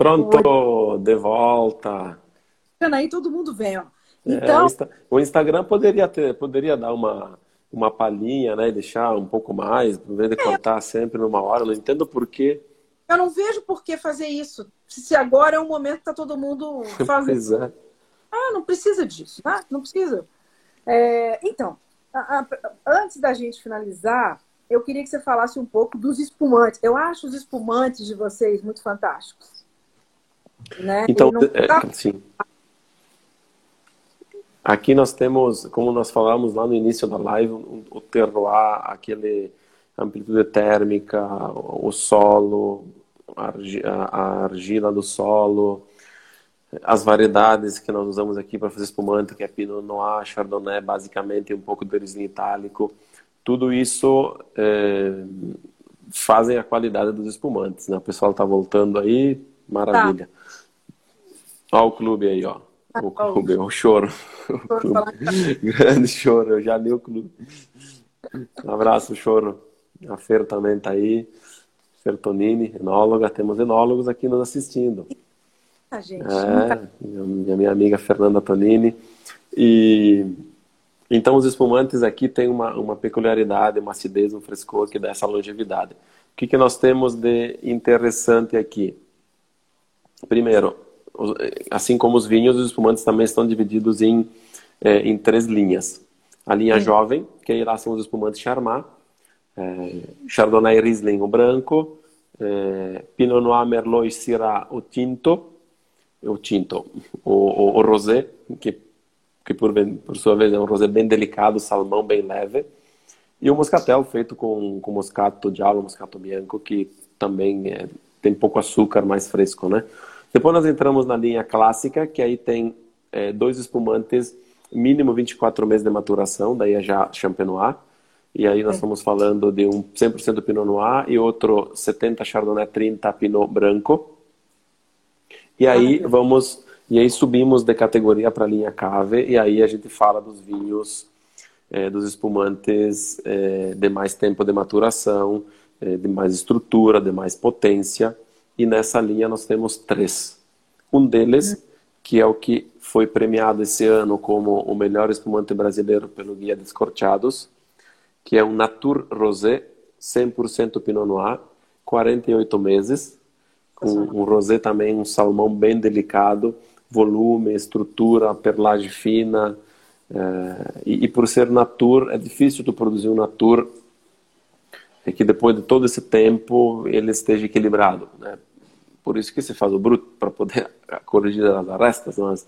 Pronto, de volta. Aí todo mundo vem, ó. É, então, é, o Instagram poderia ter, poderia dar uma, uma palhinha, né? Deixar um pouco mais, em vez de é. cortar sempre numa hora. não entendo por quê. Eu não vejo por que fazer isso. Se agora é um momento que tá todo mundo fazendo. é. Ah, não precisa disso, tá? Não precisa. É, então, a, a, antes da gente finalizar, eu queria que você falasse um pouco dos espumantes. Eu acho os espumantes de vocês muito fantásticos. Né? Então, é, sim. Aqui nós temos, como nós falamos lá no início da live, o terroir, aquele amplitude térmica, o solo, a argila do solo, as variedades que nós usamos aqui para fazer espumante, que é Pinot Noir, Chardonnay, basicamente um pouco de Riesling itálico, tudo isso é, fazem a qualidade dos espumantes. Né? O pessoal está voltando aí, maravilha. Tá. Olha o clube aí, ó. O clube, o choro. O clube. Grande choro, eu já li o clube. Um abraço, choro. A Fer também está aí. Fer Tonini, enóloga. Temos enólogos aqui nos assistindo. A gente. É, minha, minha amiga Fernanda Tonini. E então os espumantes aqui têm uma, uma peculiaridade, uma acidez, um frescor que dá essa longevidade. O que, que nós temos de interessante aqui? Primeiro, assim como os vinhos, os espumantes também estão divididos em, é, em três linhas. A linha Sim. jovem, que aí lá são os espumantes Charmat, é, Chardonnay Riesling, o branco, é, Pinot Noir, Merlot e Syrah, o tinto, o tinto, o, o, o rosé, que, que por, por sua vez é um rosé bem delicado, salmão bem leve, e o moscatel feito com, com moscato diallo, moscato bianco, que também é, tem pouco açúcar, mais fresco, né? Depois nós entramos na linha clássica, que aí tem é, dois espumantes, mínimo 24 meses de maturação, daí é já Champenois. E aí nós estamos falando de um 100% Pinot Noir e outro 70 Chardonnay, 30 Pinot Branco. E aí vamos, e aí subimos de categoria para a linha Cave e aí a gente fala dos vinhos, é, dos espumantes é, de mais tempo de maturação, é, de mais estrutura, de mais potência. E nessa linha nós temos três. Um deles, que é o que foi premiado esse ano como o melhor espumante brasileiro pelo Guia Descorteados, que é um Natur Rosé 100% Pinot Noir, 48 meses, com um rosé também, um salmão bem delicado, volume, estrutura, perlagem fina, é, e, e, por ser Natur, é difícil tu produzir um Natur é que depois de todo esse tempo ele esteja equilibrado, né? Por isso que se faz o bruto, para poder corrigir as arestas, mas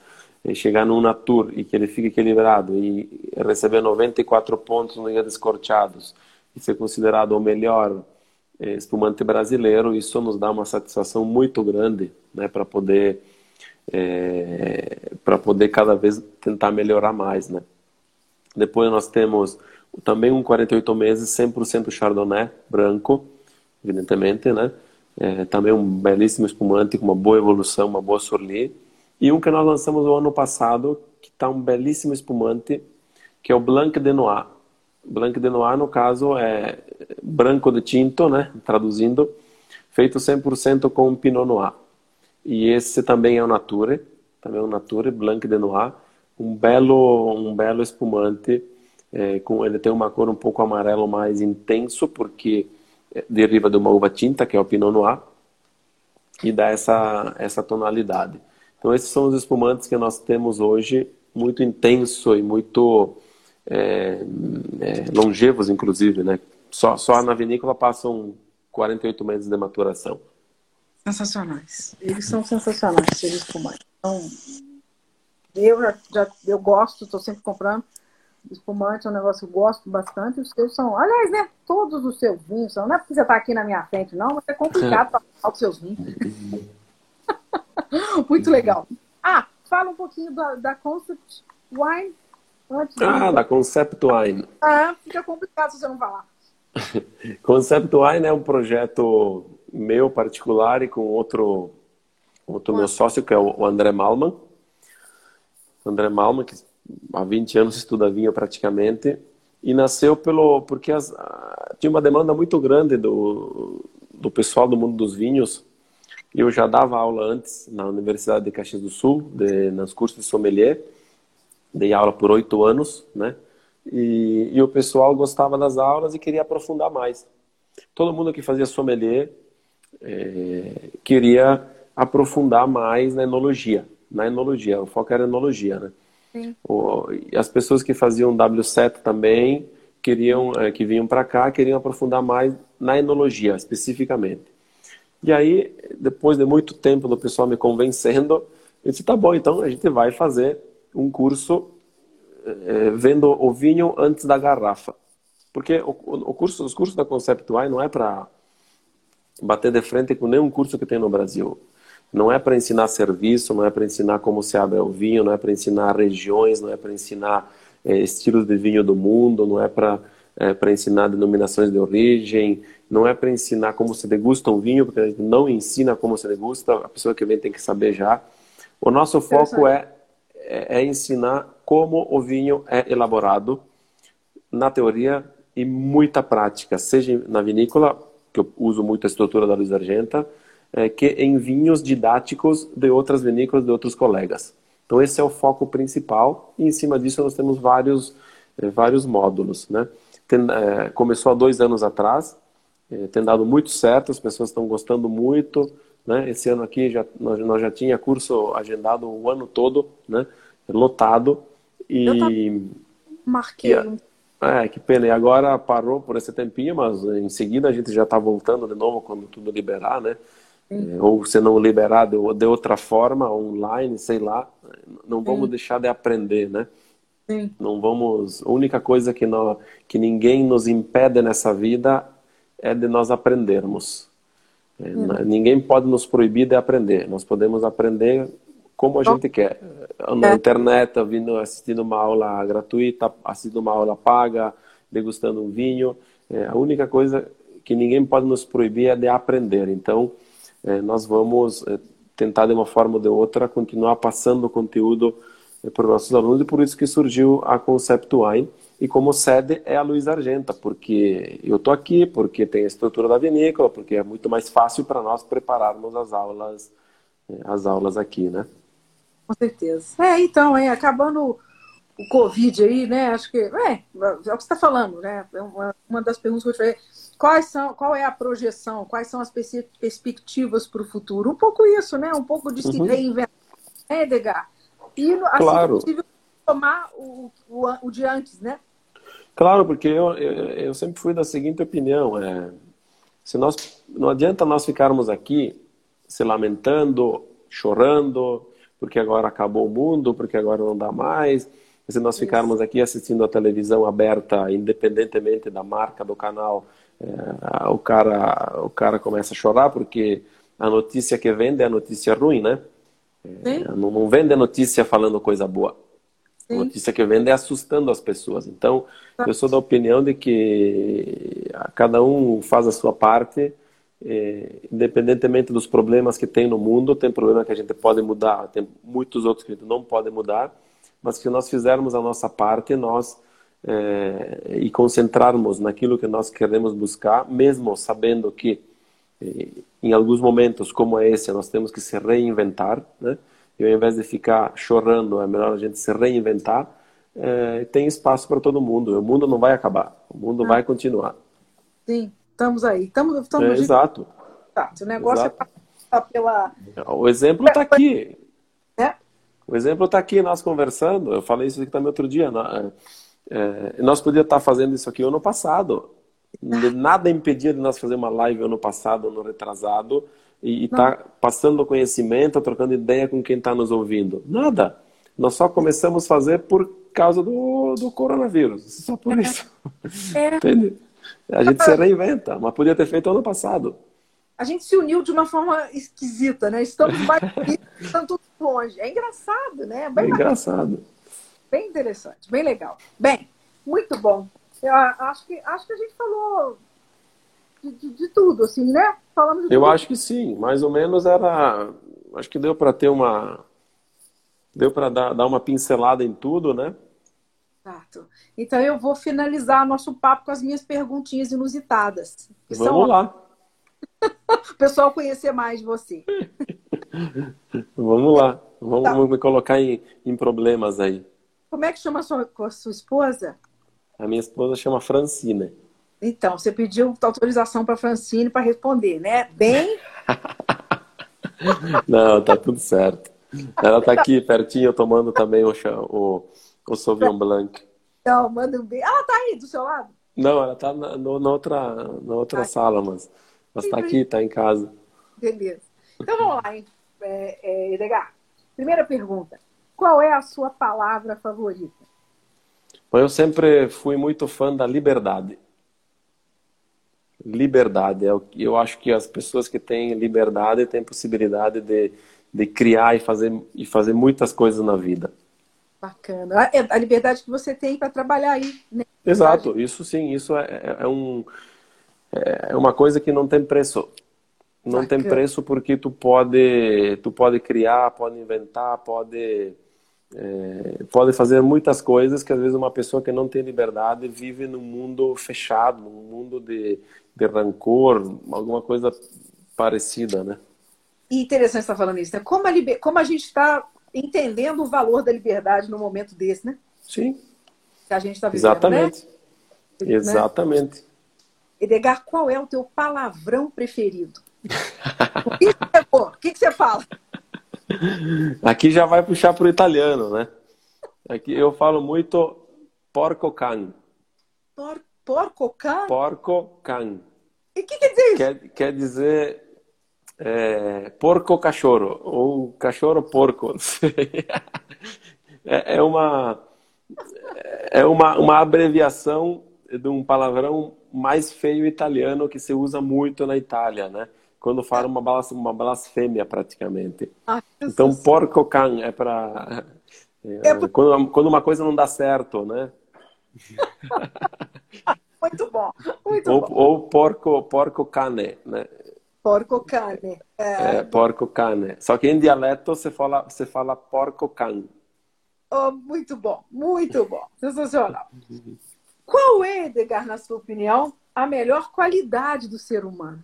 chegar num Natur e que ele fique equilibrado e receber 94 pontos no Guia Descorteados e ser considerado o melhor eh, espumante brasileiro, isso nos dá uma satisfação muito grande né, para poder é, para poder cada vez tentar melhorar mais, né? Depois nós temos também um 48 meses 100% Chardonnay branco, evidentemente, né? É, também um belíssimo espumante com uma boa evolução, uma boa sourlier. E um que nós lançamos o ano passado, que está um belíssimo espumante, que é o Blanc de Noir. Blanc de Noir, no caso, é branco de tinto, né? traduzindo, feito 100% com Pinot Noir. E esse também é o Nature, também é o Nature, Blanc de Noir, um belo, um belo espumante, é, com, ele tem uma cor um pouco amarelo mais intenso, porque deriva de uma uva tinta, que é o Pinot Noir, e dá essa, essa tonalidade. Então, esses são os espumantes que nós temos hoje, muito intenso e muito é, é, longevos, inclusive, né? Só, só na vinícola passam 48 meses de maturação. Sensacionais. Eles são sensacionais, esses espumantes. Então, eu já, já eu gosto, estou sempre comprando. Espumante é um negócio que eu gosto bastante. Os seus são, aliás, né? Todos os seus vinhos são. Não é porque você está aqui na minha frente, não, mas é complicado para falar os seus vinhos. Muito legal. Ah, fala um pouquinho da, da Concept Wine. Antes ah, da Concept Wine. Ah, fica complicado se você não falar. Concept Wine é um projeto meu particular e com outro, outro meu sócio, que é o André Malman. André Malman, que há 20 anos estuda vinho praticamente, e nasceu pelo porque as, tinha uma demanda muito grande do, do pessoal do mundo dos vinhos Eu já dava aula antes na Universidade de Caxias do Sul, de, cursos de sommelier. Dei aula por oito anos, né? E, e, o pessoal gostava das aulas e queria aprofundar mais. Todo mundo que fazia sommelier é, queria aprofundar mais na enologia. Na enologia, o foco era enologia, né? E as pessoas que faziam W7 também queriam, é, que vinham para cá, queriam aprofundar mais na enologia, especificamente. E aí, depois de muito tempo do pessoal me convencendo, eu disse, tá bom, então a gente vai fazer um curso é, vendo o vinho antes da garrafa. Porque o, o curso, os cursos da Concept não é para bater de frente com nenhum curso que tem no Brasil. Não é para ensinar serviço, não é para ensinar como se abre o vinho, não é para ensinar regiões, não é para ensinar é, estilos de vinho do mundo, não é para é, para ensinar denominações de origem, não é para ensinar como se degusta um vinho, porque a gente não ensina como se degusta, a pessoa que vem tem que saber já. O nosso foco é, é, é ensinar como o vinho é elaborado na teoria e muita prática, seja na vinícola, que eu uso muito a estrutura da Luiz Argenta, é, que em vinhos didáticos de outras vinícolas, de outros colegas. Então esse é o foco principal e em cima disso nós temos vários, é, vários módulos. Né? Tem, é, começou há dois anos atrás, é, tem dado muito certo, as pessoas estão gostando muito. Né? Esse ano aqui já, nós, nós já tinha curso agendado o ano todo, né? lotado. E, Marquei. E, é, que pena. E agora parou por esse tempinho, mas em seguida a gente já está voltando de novo quando tudo liberar, né? É, ou se não liberar de, de, outra forma, online, sei lá. Não vamos deixar de aprender, né? Sim. Não vamos. A única coisa que, nós, que ninguém nos impede nessa vida é de nós aprendermos. É, ninguém pode nos proibir de aprender. Nós podemos aprender como a gente quer. Na é. internet, vindo, assistindo uma aula gratuita, assistindo uma aula paga, degustando um vinho. É, a única coisa que ninguém pode nos proibir é de aprender. Então, nós vamos é, tentar de uma forma ou de outra continuar passando o conteúdo é, para os nossos alunos e por isso que surgiu a Concept Wine e como sede é a Luiz Argenta, porque eu estou aqui, porque tem a estrutura da vinícola, porque é muito mais fácil para nós prepararmos as aulas, as aulas aqui, né? Com certeza. É, então, é, acabando o Covid aí, né? Acho que. É, é o que você está falando, né? Uma, uma das perguntas que eu te falei. Quais são, qual é a projeção? Quais são as perspectivas para o futuro? Um pouco isso, né? Um pouco de se uhum. reinventar, né, Edgar? E, assim claro. possível, tomar o, o, o de antes, né? Claro, porque eu, eu, eu sempre fui da seguinte opinião: é, se nós, não adianta nós ficarmos aqui se lamentando, chorando, porque agora acabou o mundo, porque agora não dá mais. Se nós ficarmos aqui assistindo a televisão aberta, independentemente da marca do canal, é, o cara o cara começa a chorar porque a notícia que vende é a notícia ruim, né? É, não, não, vende a notícia falando coisa boa. Sim. A notícia que vende é assustando as pessoas. Então, tá. eu sou da opinião de que cada um faz a sua parte é, independentemente dos problemas que tem no mundo, tem problema que a gente pode mudar, tem muitos outros que a gente não pode mudar, mas se nós fizermos a nossa parte, nós é, e concentrarmos naquilo que nós queremos buscar, mesmo sabendo que é, em alguns momentos como esse nós temos que se reinventar, né? E ao invés de ficar chorando, é melhor a gente se reinventar. É, tem espaço para todo mundo. O mundo não vai acabar. O mundo ah. vai continuar. Sim. Estamos aí. Estamos, estamos é, exato. Tá, o negócio exato. é pela. O exemplo está aqui. É? O exemplo está aqui, nós conversando. Eu falei isso aqui também outro dia. Né? É, nós podíamos estar fazendo isso aqui ano passado. Nada impedia de nós fazer uma live ano passado, ano retrasado, e estar tá passando conhecimento, trocando ideia com quem está nos ouvindo. Nada. Nós só começamos a fazer por causa do, do coronavírus. Só por é. isso. É. Entende? A gente se reinventa, mas podia ter feito ano passado. A gente se uniu de uma forma esquisita, né? Estamos mais todos longe. É engraçado, né? Bem é engraçado. Bem interessante, bem legal. Bem, muito bom. Eu acho que, acho que a gente falou de, de, de tudo, assim, né? Falamos Eu acho que sim, mais ou menos era. Acho que deu para ter uma. Deu para dar, dar uma pincelada em tudo, né? Exato. Então eu vou finalizar nosso papo com as minhas perguntinhas inusitadas. Vamos lá. O pessoal conhecer mais de você. Vamos lá. Vamos tá. me colocar em, em problemas aí. Como é que chama a sua, a sua esposa? A minha esposa chama Francine. Então, você pediu autorização para Francine para responder, né? Bem. Não, tá tudo certo. Ela tá aqui pertinho tomando também o, o, o Sauvignon Blanc. Então, manda um beijo. Ela tá aí do seu lado? Não, ela tá na, na outra, na outra ah, sala, mas, mas tá aqui, tá em casa. Beleza. Então vamos lá, hein? É, é, Edgar. Primeira pergunta. Qual é a sua palavra favorita? Eu sempre fui muito fã da liberdade. Liberdade. Eu, eu acho que as pessoas que têm liberdade têm possibilidade de, de criar e fazer, e fazer muitas coisas na vida. Bacana. A, a liberdade que você tem para trabalhar aí. Né? Exato. Isso sim. Isso é, é, é um, é uma coisa que não tem preço. Não Bacana. tem preço porque tu pode, tu pode criar, pode inventar, pode é, pode fazer muitas coisas que às vezes uma pessoa que não tem liberdade vive num mundo fechado, num mundo de, de rancor, alguma coisa parecida, né? E interessante estar falando isso, né? Como a, liber... Como a gente está entendendo o valor da liberdade no momento desse, né? Sim. Que a gente está vivendo, Exatamente. Né? Exatamente. Edgar, qual é o teu palavrão preferido? o que, você, o que, que você fala? Aqui já vai puxar para o italiano, né? Aqui eu falo muito porco can. Por, porco can? Porco can. E o que quer dizer isso? Quer, quer dizer é, porco cachorro ou cachorro porco. é, é uma é uma, uma abreviação de um palavrão mais feio italiano que se usa muito na Itália, né? quando fala uma, blas, uma blasfêmia praticamente. Ah, então, porco can é para é, é, quando, quando uma coisa não dá certo, né? muito bom, muito ou, bom. Ou porco, porco cane, né? Porco cane. É... é, porco cane. Só que em dialeto você fala, você fala porco can. Oh, muito bom, muito bom. Sensacional. Qual é, Edgar, na sua opinião, a melhor qualidade do ser humano?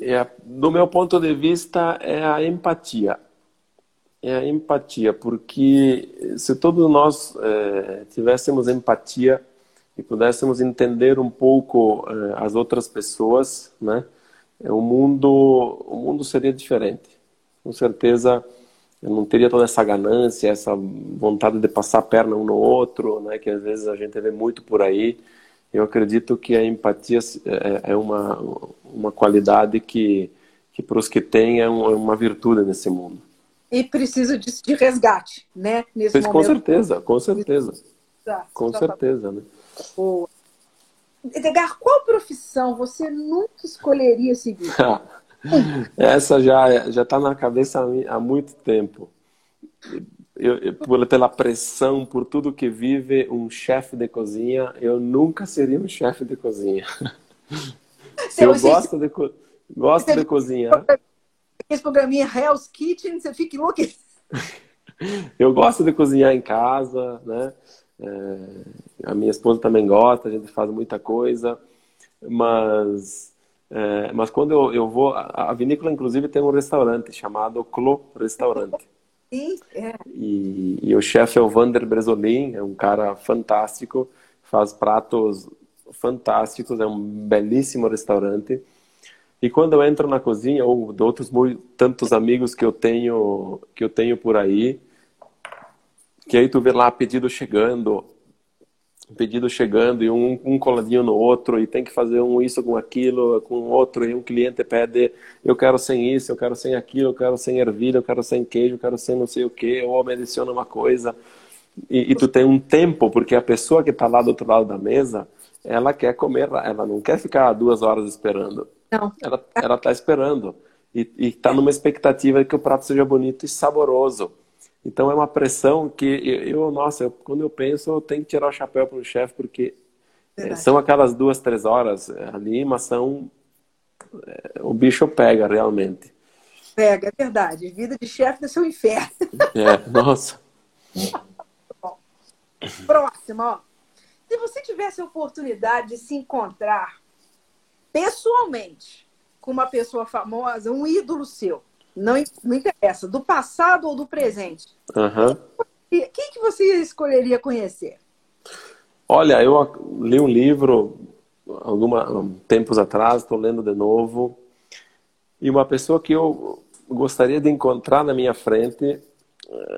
é, do meu ponto de vista, é a empatia. É a empatia, porque se todos nós é, tivéssemos empatia e pudéssemos entender um pouco é, as outras pessoas, né, é, o mundo, o mundo seria diferente. Com certeza, eu não teria toda essa ganância, essa vontade de passar a perna um no outro, né, que às vezes a gente vê muito por aí. Eu acredito que a empatia é, é uma, uma qualidade que, que para os que têm é, é, uma virtude nesse mundo. E precisa de, de resgate, né? Nesse momento. Com certeza, com certeza. Tá, com tá certeza, né? Boa. Edgar, qual profissão você nunca escolheria seguir? Essa já já está na cabeça há muito tempo. Eu, eu, pela pressão, por tudo que vive um chefe de cozinha, eu nunca seria um chefe de cozinha. eu gosto de, gosto de cozinhar. Esse programinha Hell's Kitchen, você fica louco. eu gosto de cozinhar em casa, né? É, a minha esposa também gosta, a gente faz muita coisa, mas é, mas quando eu, eu vou, a, a vinícola inclusive tem um restaurante chamado Clo Restaurante. Sim, é. E, e o chefe é o Vander Bresolin, é um cara fantástico, faz pratos fantásticos, é um belíssimo restaurante. E quando eu entro na cozinha, ou de outros tantos amigos que eu tenho que eu tenho por aí, que aí tu vê lá pedido chegando, pedido chegando e um, um coladinho no outro e tem que fazer um isso com aquilo, com outro e um cliente pede eu quero sem isso, eu quero sem aquilo, eu quero sem ervilha, eu quero sem queijo, eu quero sem não sei o que, ou me adiciona uma coisa e, e tu tem um tempo porque a pessoa que está lá do outro lado da mesa ela quer comer, ela não quer ficar duas horas esperando. Não. Ela ela está esperando e está numa expectativa de que o prato seja bonito e saboroso. Então é uma pressão que eu, nossa, eu, quando eu penso, eu tenho que tirar o chapéu para o chefe, porque é, são aquelas duas, três horas é, ali, mas são. É, o bicho pega realmente. Pega, é verdade. Vida de chefe deve ser um inferno. É, nossa. Próximo, ó. Se você tivesse a oportunidade de se encontrar pessoalmente com uma pessoa famosa, um ídolo seu, não, não interessa, do passado ou do presente, Aham. quem que você escolheria conhecer? Olha, eu li um livro alguma tempos atrás, estou lendo de novo, e uma pessoa que eu gostaria de encontrar na minha frente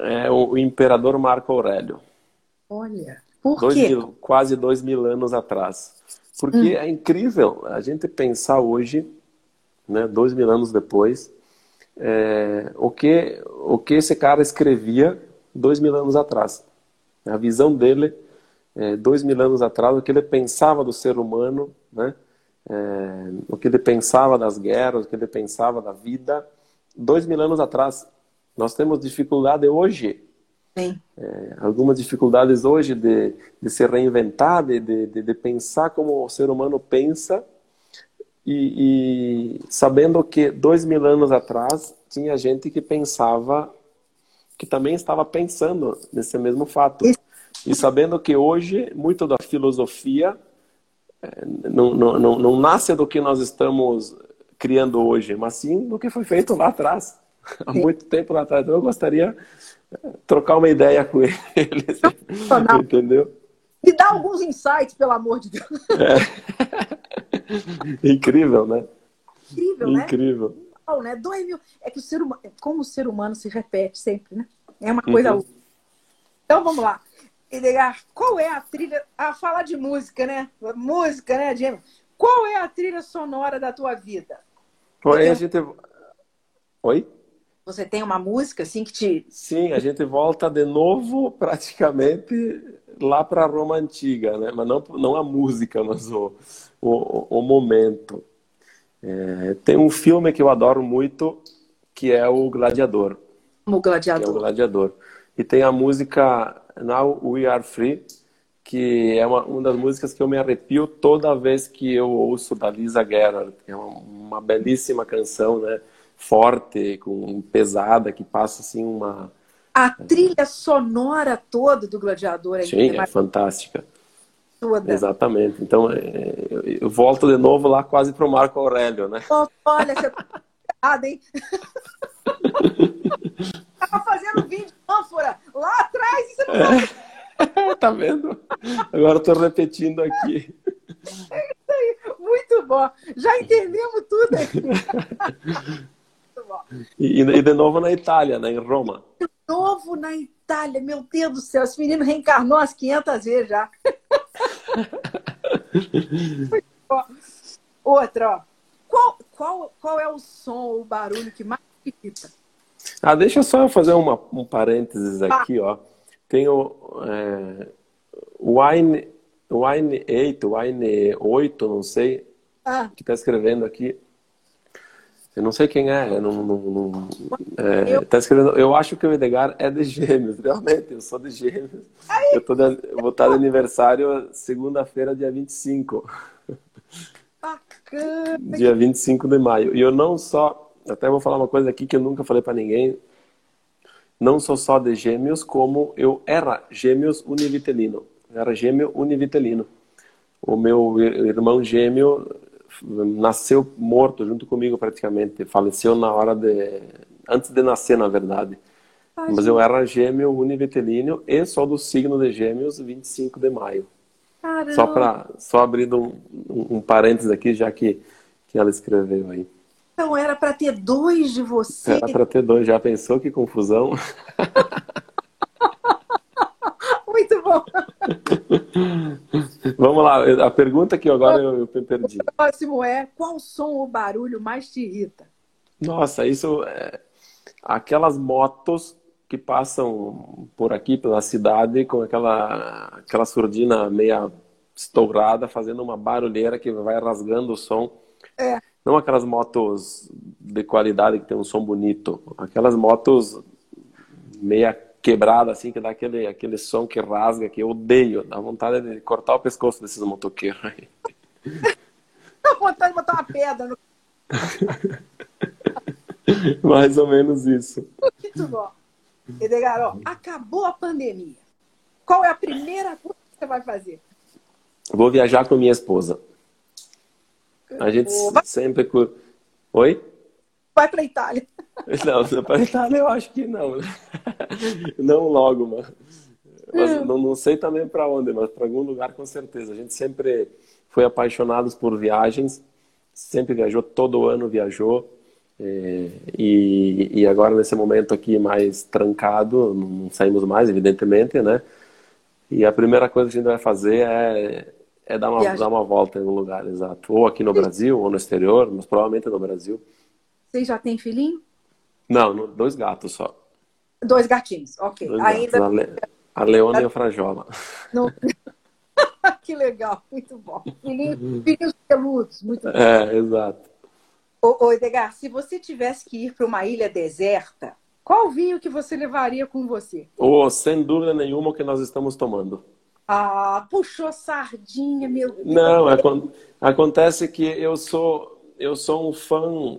é o imperador Marco Aurélio. Olha, por Dois quê? mil- quase dois mil anos atrás. Porque é incrível a gente pensar hoje, né, dois mil anos depois, é, o, que, o que esse cara escrevia dois mil anos atrás. A visão dele, é, dois mil anos atrás, o que ele pensava do ser humano, né, é, o que ele pensava das guerras, o que ele pensava da vida, dois mil anos atrás. Nós temos dificuldade hoje Sim. algumas dificuldades hoje de, de se reinventar, de, de- de pensar como o ser humano pensa e, e sabendo que dois mil anos atrás tinha gente que pensava, que também estava pensando nesse mesmo fato. E sabendo que hoje muito da filosofia eh, não, não, não, não nasce do que nós estamos criando hoje, mas sim do que foi feito lá atrás, há muito tempo lá atrás. Então eu gostaria eh, trocar uma ideia com ele, Sensacional. entendeu? Me dá alguns insights, pelo amor de Deus. Incrível, né? Incrível, né? Incrível. Né? Dois mil. É que o ser humano, como o ser humano se repete sempre, né? É uma coisa. Uhum. Então vamos lá. Edgar, qual é a trilha. Ah, falar de música, né? Música, né, Diego? Qual é a trilha sonora da tua vida? Oi, a gente. Oi? Você tem uma música assim que te. Sim, a gente volta de novo praticamente lá para Roma antiga, né? Mas não, não a música, mas o, o, o momento. É, tem um filme que eu adoro muito, que é o Gladiador. Como que é o gladiador. Gladiador. E tem a música Now We Are Free, que é uma, uma das músicas que eu me arrepio toda vez que eu ouço da Lisa Gerrard. É uma, uma belíssima canção, né? Forte, com pesada, que passa assim uma. A trilha sonora toda do gladiador é Sim, é fantástica. toda. Exatamente. Então, é, eu, volto de novo lá quase para o Marco Aurélio, né? Olha, você tá hein? Tava fazendo vídeo de ânfora lá atrás e você não sabe. tá vendo? Agora eu tô repetindo aqui. Muito bom. Já entendemos tudo aqui. E, e de novo na Itália, né? Em Roma. Novo na Itália, meu Deus do céu. Esse menino reencarnou umas 500 vezes já. Outra, ó. Qual, qual, qual é o som, o barulho que mais te irrita? Ah, deixa só eu fazer uma, um parênteses aqui, ó. Tem o é, Wine, Wine 8, Wine 8, não sei, Ah, que tá escrevendo aqui. Eu não sei quem é, eu não, não, não- é, Eu- tá escrevendo. Eu acho que o Edgar é de Gêmeos, realmente, eu sou de Gêmeos. Eu, tô de, eu vou estar de aniversário segunda-feira, dia 25. bacana. dia 25 de maio. E eu não só, até vou falar uma coisa aqui que eu nunca falei para ninguém, não sou só de gêmeos, como eu era gêmeos univitelino. Eu era gêmeo univitelino. O meu irmão gêmeo nasceu morto junto comigo praticamente, faleceu na hora de antes de nascer, na verdade. Mas eu era gêmeo univitelino e sou do signo de gêmeos 25 de maio. Caramba. Só para só abrindo um, um, um parênteses aqui, já que, que ela escreveu aí. Então era para ter dois de você. Era para ter dois, já pensou que confusão? Muito bom. Vamos lá, a pergunta que agora eu, eu perdi. O próximo é: qual som ou barulho mais te irrita? Nossa, isso é aquelas motos que passam por aqui pela cidade com aquela aquela surdina meia estourada, fazendo uma barulheira que vai rasgando o som. É. Não aquelas motos de qualidade que tem um som bonito, aquelas motos meia quebrada assim que dá aquele aquele som que rasga que eu odeio, dá vontade de cortar o pescoço desses motoqueiros aí. Dá vontade de botar uma pedra no. Mais ou menos isso. Muito bom. Acabou a pandemia. Qual é a primeira coisa que você vai fazer? Vou viajar com minha esposa. A gente sempre. Oi? Vai para Itália. Não, para Itália eu acho que não. Né? Não logo, mano. Mas hum. não, não sei também para onde, mas para algum lugar com certeza. A gente sempre foi apaixonados por viagens, sempre viajou, todo ano viajou. É, e, e agora nesse momento aqui mais trancado, não saímos mais, evidentemente, né? E a primeira coisa que a gente vai fazer é, é dar, uma, dar uma volta em um lugar, exato. Ou aqui no Brasil, ou no exterior, mas provavelmente no Brasil. Você já tem filhinho? Não, dois gatos só. Dois gatinhos, ok. Dois Ainda... Gatos, a, Le... a Leona e a Frajola. Não... que legal, muito bom. Filhinhos, filhinhos peludos, muito bom. É, exato. Ô, ô Edgar, se você tivesse que ir para uma ilha deserta, qual vinho que você levaria com você? Oh, sem dúvida nenhuma o que nós estamos tomando. Ah, puxou sardinha, meu Deus. Não, acontece que eu sou eu sou um fã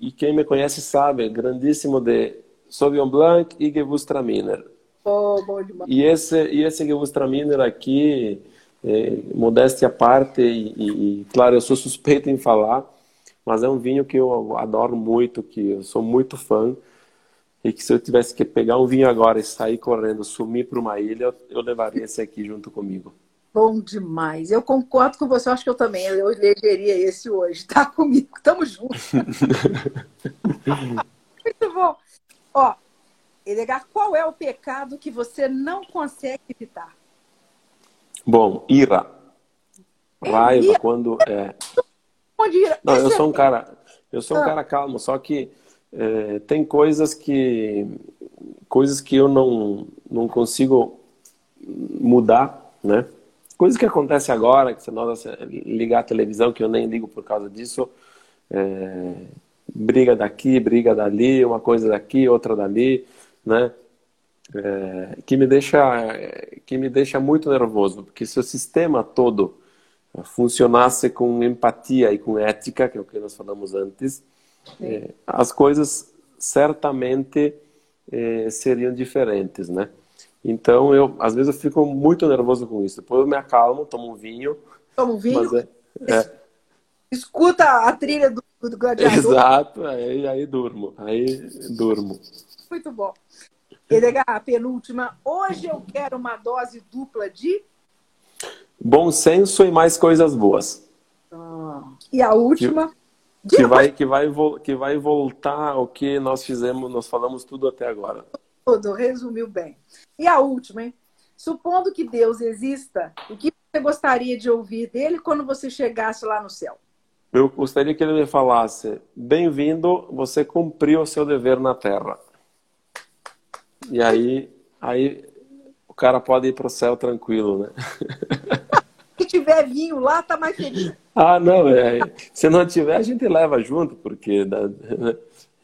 e quem me conhece sabe, grandíssimo de Sauvignon Blanc e Gewürztraminer. Oh, bom demais. E esse e esse Gewürztraminer aqui, é, modéstia à parte e, e, e claro, eu sou suspeito em falar, mas é um vinho que eu adoro muito, que eu sou muito fã e que se eu tivesse que pegar um vinho agora e sair correndo, sumir para uma ilha, eu levaria esse aqui junto comigo. Bom demais. Eu concordo com você, acho que eu também. Eu elegeria esse hoje. Tá comigo, tamo junto. Muito bom. Ó, Edgar, qual é o pecado que você não consegue evitar? Bom, ira. Raiva, ira? quando é. Onde ira? Não, eu sou um cara, eu sou um ah. cara calmo, só que é, tem coisas que coisas que eu não não consigo mudar, né? Coisas que acontecem agora, que você nota ligar a televisão, que eu nem ligo por causa disso. É, briga daqui, briga dali, uma coisa daqui, outra dali, né? É, que me deixa que me deixa muito nervoso, porque se o sistema todo funcionasse com empatia e com ética, que é o que nós falamos antes, é, as coisas certamente é, seriam diferentes, né? Então, eu, às vezes eu fico muito nervoso com isso. Depois eu me acalmo, tomo um vinho. Toma um vinho? É, é. Escuta a trilha do, do gladiador. Exato, aí, aí durmo. Aí durmo. Muito bom. Edgar, a penúltima. Hoje eu quero uma dose dupla de... Bom senso e mais coisas boas. Ah. E a última? Que que vai, que, vai, que vai voltar ao que nós fizemos, nós falamos tudo até agora. Tudo, resumiu bem. E a última, hein? Supondo que Deus exista, o que você gostaria de ouvir dele quando você chegasse lá no céu? Eu gostaria que ele me falasse: Bem-vindo, você cumpriu o seu dever na terra. E aí, aí o cara pode ir para o céu tranquilo, né? Se tiver vinho lá, tá mais feliz. Ah, não, é, se não tiver, a gente leva junto, porque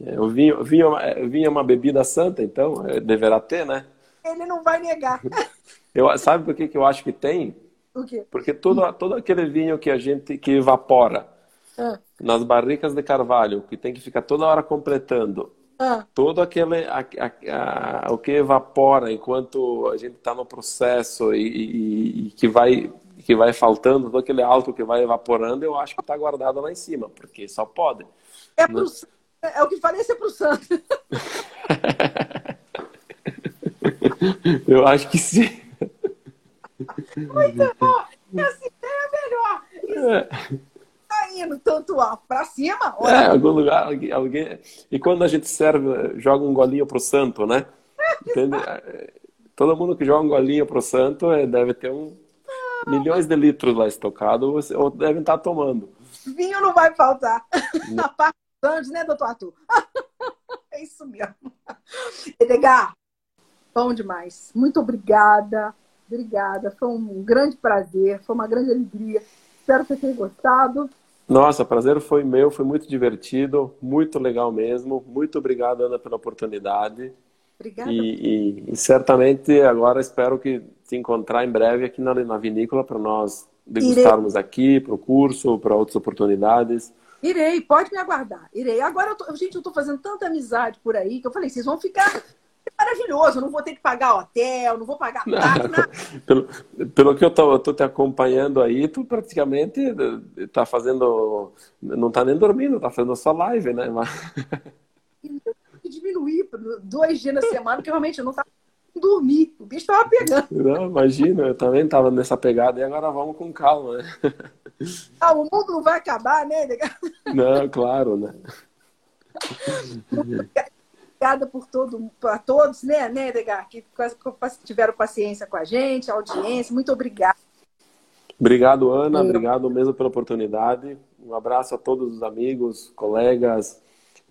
é, o vinho, vinho, é, vinho é uma bebida santa, então é, deverá ter, né? Ele não vai negar. Eu, sabe por que, que eu acho que tem? O quê? Porque todo, todo aquele vinho que a gente que evapora ah. nas barricas de carvalho, que tem que ficar toda hora completando, ah. todo aquele a, a, a, o que evapora enquanto a gente está no processo e, e, e que vai que vai faltando, todo aquele álcool que vai evaporando, eu acho que está guardado lá em cima, porque só pode. É, pro, é o que parece para o santo. eu acho que sim. Muito bom! É melhor. Isso é. Tá indo tanto para cima. Olha. É, algum lugar, alguém. E quando a gente serve, joga um golinho pro santo, né? Entende? Todo mundo que joga um golinho pro santo é, deve ter um, milhões de litros lá estocados, ou devem estar tomando. Vinho não vai faltar. Na parte antes, né, doutor Arthur? é isso mesmo. Edgar, bom demais. Muito obrigada. Obrigada. Foi um grande prazer, foi uma grande alegria. Espero que você tenha gostado. Nossa, prazer foi meu, foi muito divertido, muito legal mesmo. Muito obrigado, Ana, pela oportunidade. Obrigada. E, e, e, certamente agora espero que te encontrar em breve aqui na, na vinícola para nós degustarmos Irei. aqui, para o curso, para outras oportunidades. Irei, pode me aguardar. Irei. Agora, eu tô, gente, eu estou fazendo tanta amizade por aí que eu falei, vocês vão ficar maravilhoso. Eu não vou ter que pagar hotel, não vou pagar nada. pelo, pelo que eu tô, eu tô te acompanhando aí, tu praticamente tá fazendo. Não tá nem dormindo, tá fazendo só live, né? Mas... Diminuir dois dias na semana, porque realmente eu não tava dormir. O bicho tava pegando. Não, imagina, eu também tava nessa pegada e agora vamos com calma, né? Ah, o mundo não vai acabar, né? Não, claro, né? Obrigada por todo, a todos, né, né, Edgar, que tiveram paciência com a gente, a audiência. Muito obrigada. Obrigado, Ana. Obrigado mesmo pela oportunidade. Um abraço a todos os amigos, colegas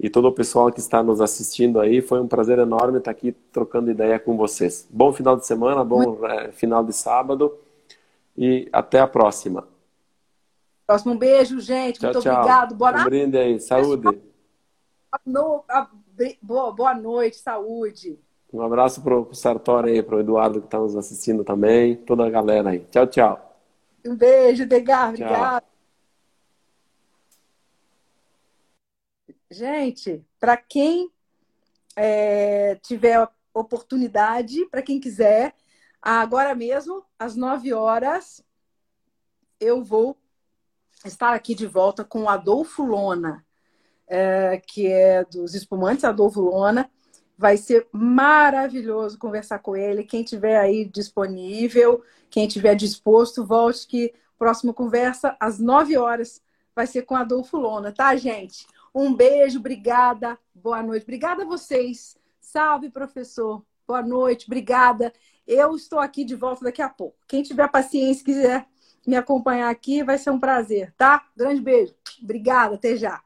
e todo o pessoal que está nos assistindo aí. Foi um prazer enorme estar aqui trocando ideia com vocês. Bom final de semana, bom é, final de sábado e até a próxima. Próximo um beijo, gente. Tchau, Muito tchau. obrigado. Boa noite. Um brinde aí. Saúde. Boa, boa noite, saúde. Um abraço para o Sartori aí, para o Eduardo que está nos assistindo também, toda a galera aí. Tchau, tchau. Um beijo, Degar, obrigado. Gente, para quem é, tiver oportunidade, para quem quiser, agora mesmo, às 9 horas, eu vou estar aqui de volta com o Adolfo Lona é, que é dos espumantes, Adolfo Lona. Vai ser maravilhoso conversar com ele. Quem tiver aí disponível, quem tiver disposto, volte que próxima conversa às 9 horas vai ser com Adolfo Lona, tá, gente? Um beijo, obrigada, boa noite. Obrigada a vocês. Salve, professor. Boa noite, obrigada. Eu estou aqui de volta daqui a pouco. Quem tiver paciência, quiser me acompanhar aqui, vai ser um prazer, tá? Grande beijo. Obrigada, até já.